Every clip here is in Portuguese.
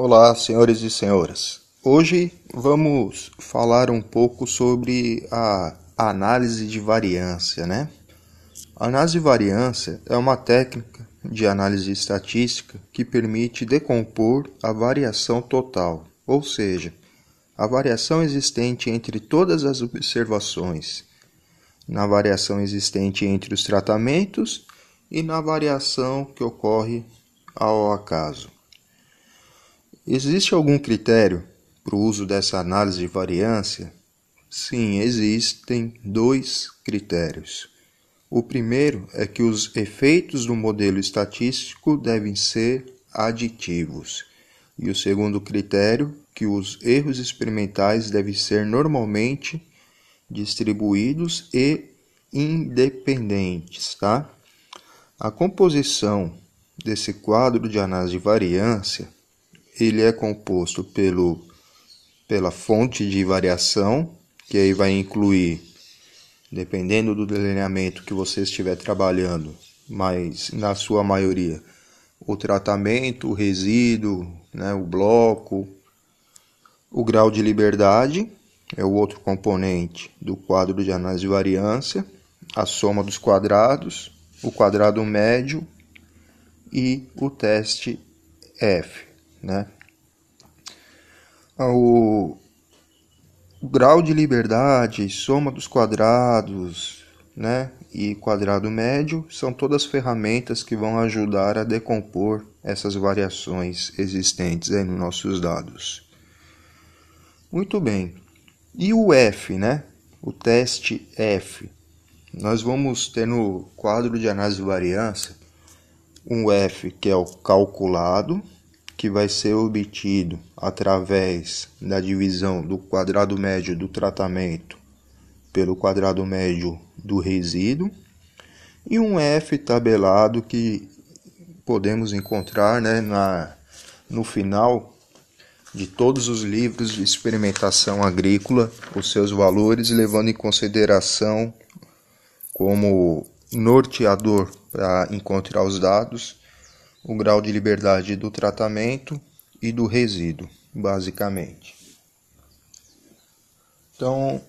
Olá, senhores e senhoras. Hoje vamos falar um pouco sobre a análise de variância, né? A análise de variância é uma técnica de análise estatística que permite decompor a variação total, ou seja, a variação existente entre todas as observações, na variação existente entre os tratamentos e na variação que ocorre ao acaso. Existe algum critério para o uso dessa análise de variância? Sim, existem dois critérios. O primeiro é que os efeitos do modelo estatístico devem ser aditivos. E o segundo critério, que os erros experimentais devem ser normalmente distribuídos e independentes, tá? A composição desse quadro de análise de variância ele é composto pelo, pela fonte de variação, que aí vai incluir, dependendo do delineamento que você estiver trabalhando, mas na sua maioria, o tratamento, o resíduo, né, o bloco, o grau de liberdade é o outro componente do quadro de análise de variância, a soma dos quadrados, o quadrado médio e o teste F né? O, o grau de liberdade, soma dos quadrados, né? E quadrado médio são todas ferramentas que vão ajudar a decompor essas variações existentes nos nossos dados. Muito bem. E o F, né? O teste F. Nós vamos ter no quadro de análise de variância um F que é o calculado, que vai ser obtido através da divisão do quadrado médio do tratamento pelo quadrado médio do resíduo e um F tabelado que podemos encontrar né, na, no final de todos os livros de experimentação agrícola, os seus valores, levando em consideração como norteador para encontrar os dados o grau de liberdade do tratamento e do resíduo, basicamente. Então,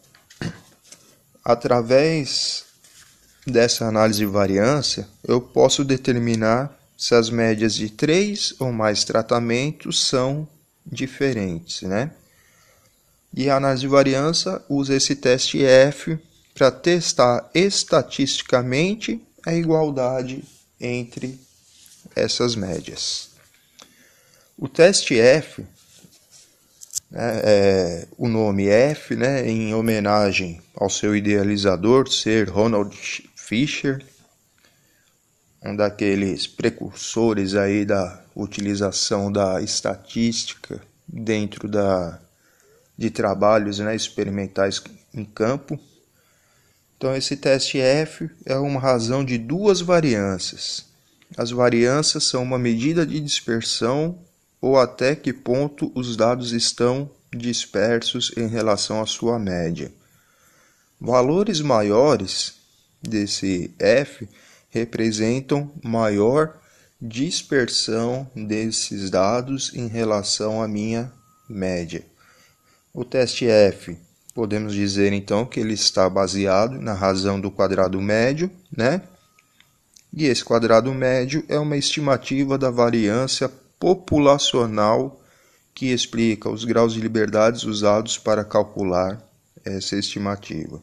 através dessa análise de variância, eu posso determinar se as médias de três ou mais tratamentos são diferentes, né? E a análise de variância usa esse teste F para testar estatisticamente a igualdade entre essas médias. O teste F, né, é, o nome F, né, em homenagem ao seu idealizador, ser Ronald Fisher, um daqueles precursores aí da utilização da estatística dentro da, de trabalhos né, experimentais em campo. Então, esse teste F é uma razão de duas variâncias. As variâncias são uma medida de dispersão ou até que ponto os dados estão dispersos em relação à sua média. Valores maiores desse f representam maior dispersão desses dados em relação à minha média. O teste f, podemos dizer então que ele está baseado na razão do quadrado médio, né? E esse quadrado médio é uma estimativa da variância populacional que explica os graus de liberdades usados para calcular essa estimativa.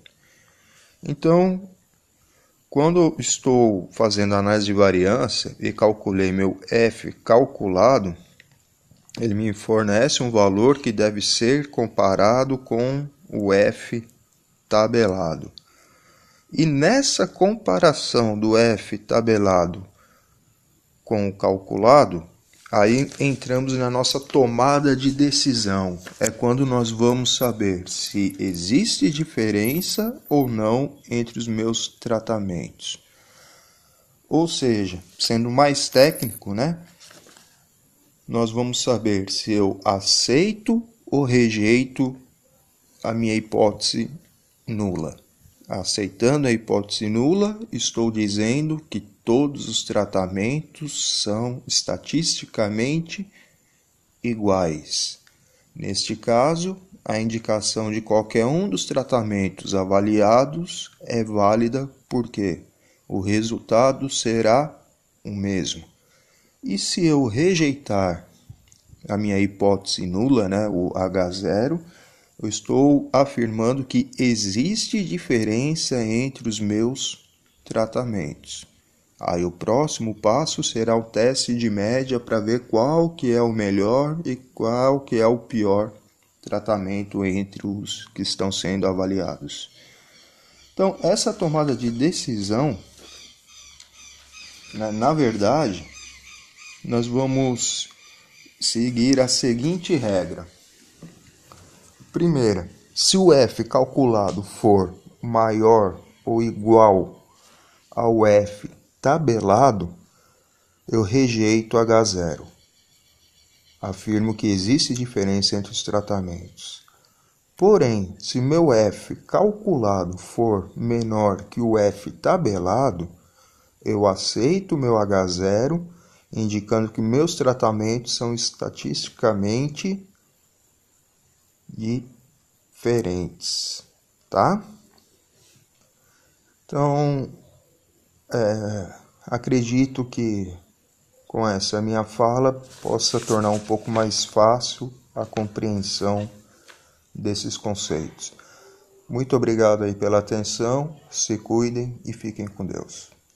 Então, quando estou fazendo análise de variância e calculei meu f calculado, ele me fornece um valor que deve ser comparado com o f tabelado. E nessa comparação do F tabelado com o calculado, aí entramos na nossa tomada de decisão. É quando nós vamos saber se existe diferença ou não entre os meus tratamentos. Ou seja, sendo mais técnico, né? Nós vamos saber se eu aceito ou rejeito a minha hipótese nula. Aceitando a hipótese nula, estou dizendo que todos os tratamentos são estatisticamente iguais. Neste caso, a indicação de qualquer um dos tratamentos avaliados é válida porque o resultado será o mesmo. E se eu rejeitar a minha hipótese nula, né, o H0, eu estou afirmando que existe diferença entre os meus tratamentos. Aí o próximo passo será o teste de média para ver qual que é o melhor e qual que é o pior tratamento entre os que estão sendo avaliados. Então, essa tomada de decisão, né, na verdade, nós vamos seguir a seguinte regra. Primeira, se o f calculado for maior ou igual ao f tabelado, eu rejeito H0. Afirmo que existe diferença entre os tratamentos. Porém, se meu F calculado for menor que o F tabelado, eu aceito meu H0, indicando que meus tratamentos são estatisticamente diferentes, tá? Então, é, acredito que com essa minha fala possa tornar um pouco mais fácil a compreensão desses conceitos. Muito obrigado aí pela atenção, se cuidem e fiquem com Deus.